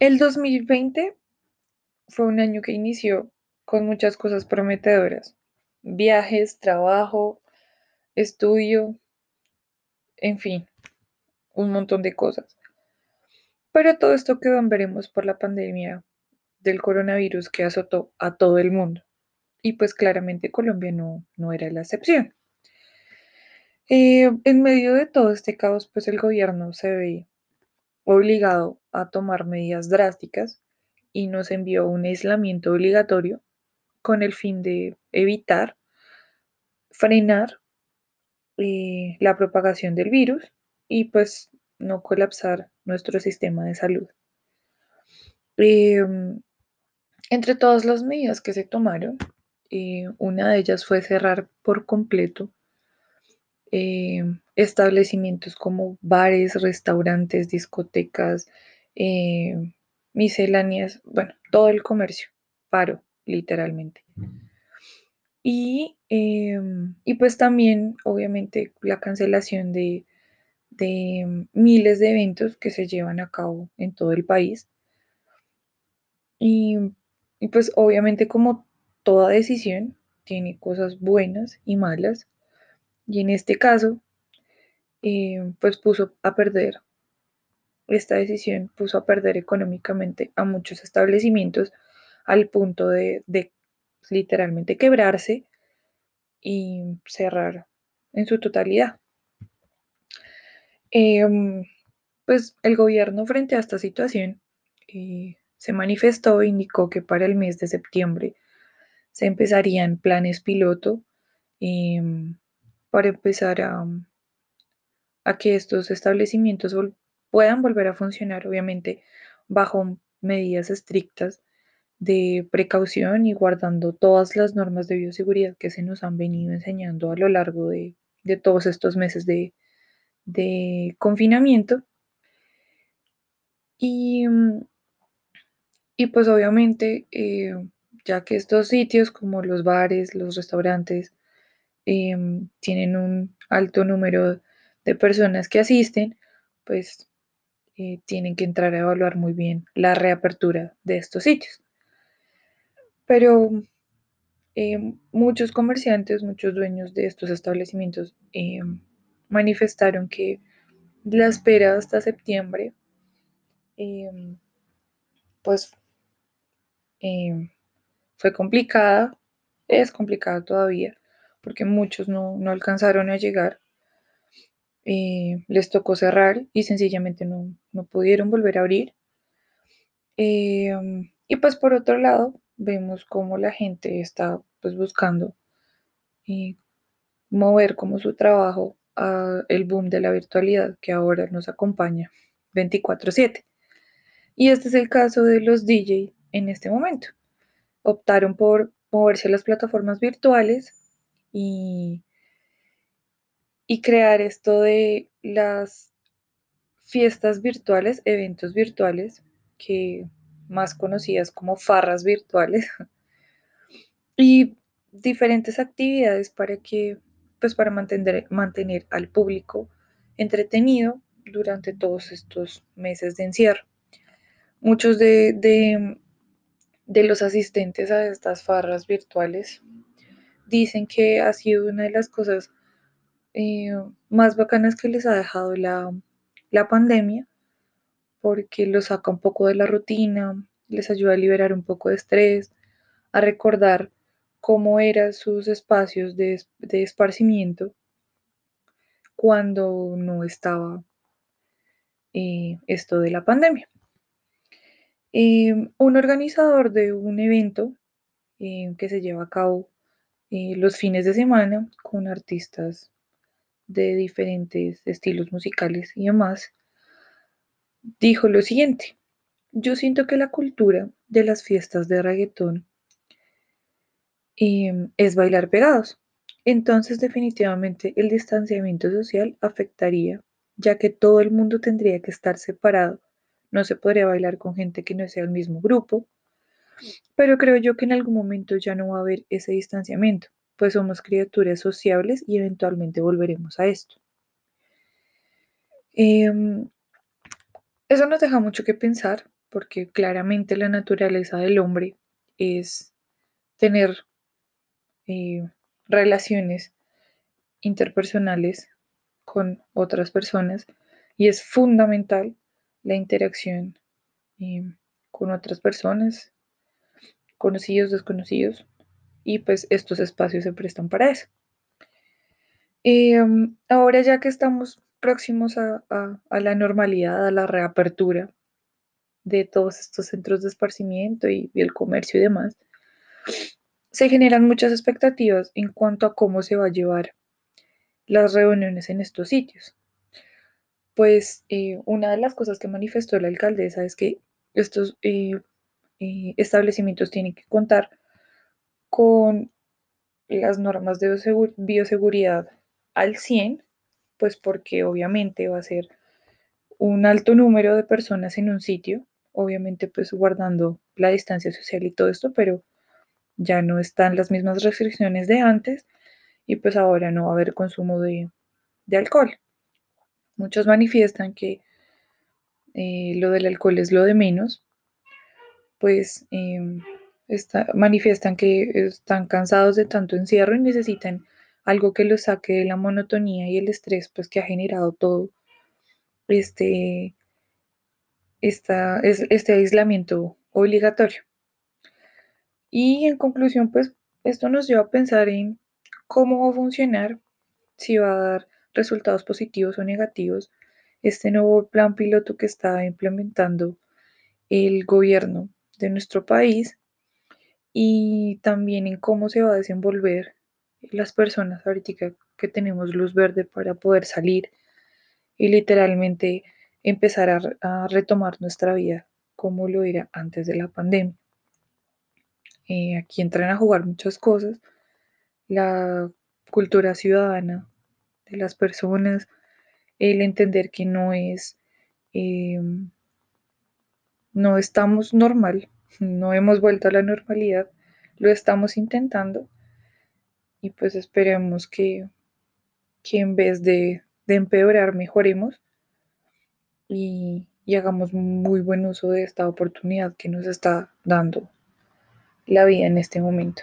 El 2020 fue un año que inició con muchas cosas prometedoras. Viajes, trabajo, estudio, en fin, un montón de cosas. Pero todo esto quedó en veremos por la pandemia del coronavirus que azotó a todo el mundo. Y pues claramente Colombia no, no era la excepción. Eh, en medio de todo este caos, pues el gobierno se ve obligado a tomar medidas drásticas y nos envió un aislamiento obligatorio con el fin de evitar, frenar eh, la propagación del virus y pues no colapsar nuestro sistema de salud. Em, entre todas las medidas que se tomaron, eh, una de ellas fue cerrar por completo eh, establecimientos como bares, restaurantes, discotecas, eh, misceláneas, bueno, todo el comercio paró literalmente. Y, em, y, pues también, obviamente, la cancelación de, de, miles de eventos que se llevan a cabo en todo el país. Y, y pues obviamente como toda decisión tiene cosas buenas y malas. Y en este caso, eh, pues puso a perder, esta decisión puso a perder económicamente a muchos establecimientos al punto de, literalmente quebrarse y cerrar en su totalidad. Em, pues el gobierno frente a esta situación eh, se manifestó e indicó que para el mes de septiembre se empezarían planes piloto em, para empezar a, que estos establecimientos puedan volver a funcionar, obviamente bajo medidas estrictas de precaución y guardando todas las normas de bioseguridad que se nos han venido enseñando a lo largo de, todos estos meses de, confinamiento. Y, y pues obviamente, eh, ya que estos sitios como los bares, los restaurantes, em, tienen un alto número de personas que asisten, pues eh, tienen que entrar a evaluar muy bien la reapertura de estos sitios. Pero em, muchos comerciantes, muchos dueños de estos establecimientos em, manifestaron que la espera hasta septiembre, pues fue complicada, es complicada todavía, porque muchos no, alcanzaron a llegar. Les tocó cerrar y sencillamente no, pudieron volver a abrir. Eh, y pues por otro lado, vemos cómo la gente está pues buscando mover como su trabajo a el boom de la virtualidad que ahora nos acompaña 24/7. Y este es el caso de los DJ en este momento optaron por moverse a las plataformas virtuales y, y crear esto de las fiestas virtuales, eventos virtuales, que más conocidas como farras virtuales, y diferentes actividades para que, pues para mantener, mantener al público entretenido durante todos estos meses de encierro. Muchos de, de los asistentes a estas farras virtuales dicen que ha sido una de las cosas eh, más bacanas que les ha dejado la, pandemia, porque los saca un poco de la rutina, les ayuda a liberar un poco de estrés, a recordar cómo eran sus espacios de, esparcimiento cuando no estaba eh, esto de la pandemia. Em, un organizador de un evento que se lleva a cabo eh, los fines de semana con artistas de diferentes estilos musicales y demás, dijo lo siguiente, yo siento que la cultura de las fiestas de reggaetón em, es bailar pegados. Entonces definitivamente el distanciamiento social afectaría, ya que todo el mundo tendría que estar separado no se podría bailar con gente que no sea el mismo grupo, pero creo yo que en algún momento ya no va a haber ese distanciamiento, pues somos criaturas sociables y eventualmente volveremos a esto. Em, eso nos deja mucho que pensar porque claramente la naturaleza del hombre es tener eh, relaciones interpersonales con otras personas y es fundamental la interacción eh, con otras personas, conocidos, desconocidos, y pues estos espacios se prestan para eso. Em, ahora ya que estamos próximos a, la normalidad, a la reapertura de todos estos centros de esparcimiento y, el comercio y demás, se generan muchas expectativas en cuanto a cómo se va a llevar las reuniones en estos sitios. Pues eh, una de las cosas que manifestó la alcaldesa es que estos eh, eh, establecimientos tienen que contar con las normas de bioseguridad al 100, pues porque obviamente va a ser un alto número de personas en un sitio, obviamente pues guardando la distancia social y todo esto, pero ya no están las mismas restricciones de antes y pues ahora no va a haber consumo de, alcohol. Muchos manifiestan que eh, lo del alcohol es lo de menos, pues em, manifiestan que están cansados de tanto encierro y necesitan algo que los saque de la monotonía y el estrés pues que ha generado todo este, este aislamiento obligatorio. Y en conclusión, pues esto nos lleva a pensar en cómo va a funcionar, si va a dar resultados positivos o negativos este nuevo plan piloto que está implementando el gobierno de nuestro país y también en cómo se va a desenvolver las personas ahorita que tenemos luz verde para poder salir y literalmente empezar a, retomar nuestra vida como lo era antes de la pandemia. Eh, aquí entran a jugar muchas cosas, la cultura ciudadana de las personas, el entender que no es, em, no estamos normal, no hemos vuelto a la normalidad, lo estamos intentando y pues esperemos que, que en vez de, empeorar mejoremos y, y hagamos muy buen uso de esta oportunidad que nos está dando la vida en este momento.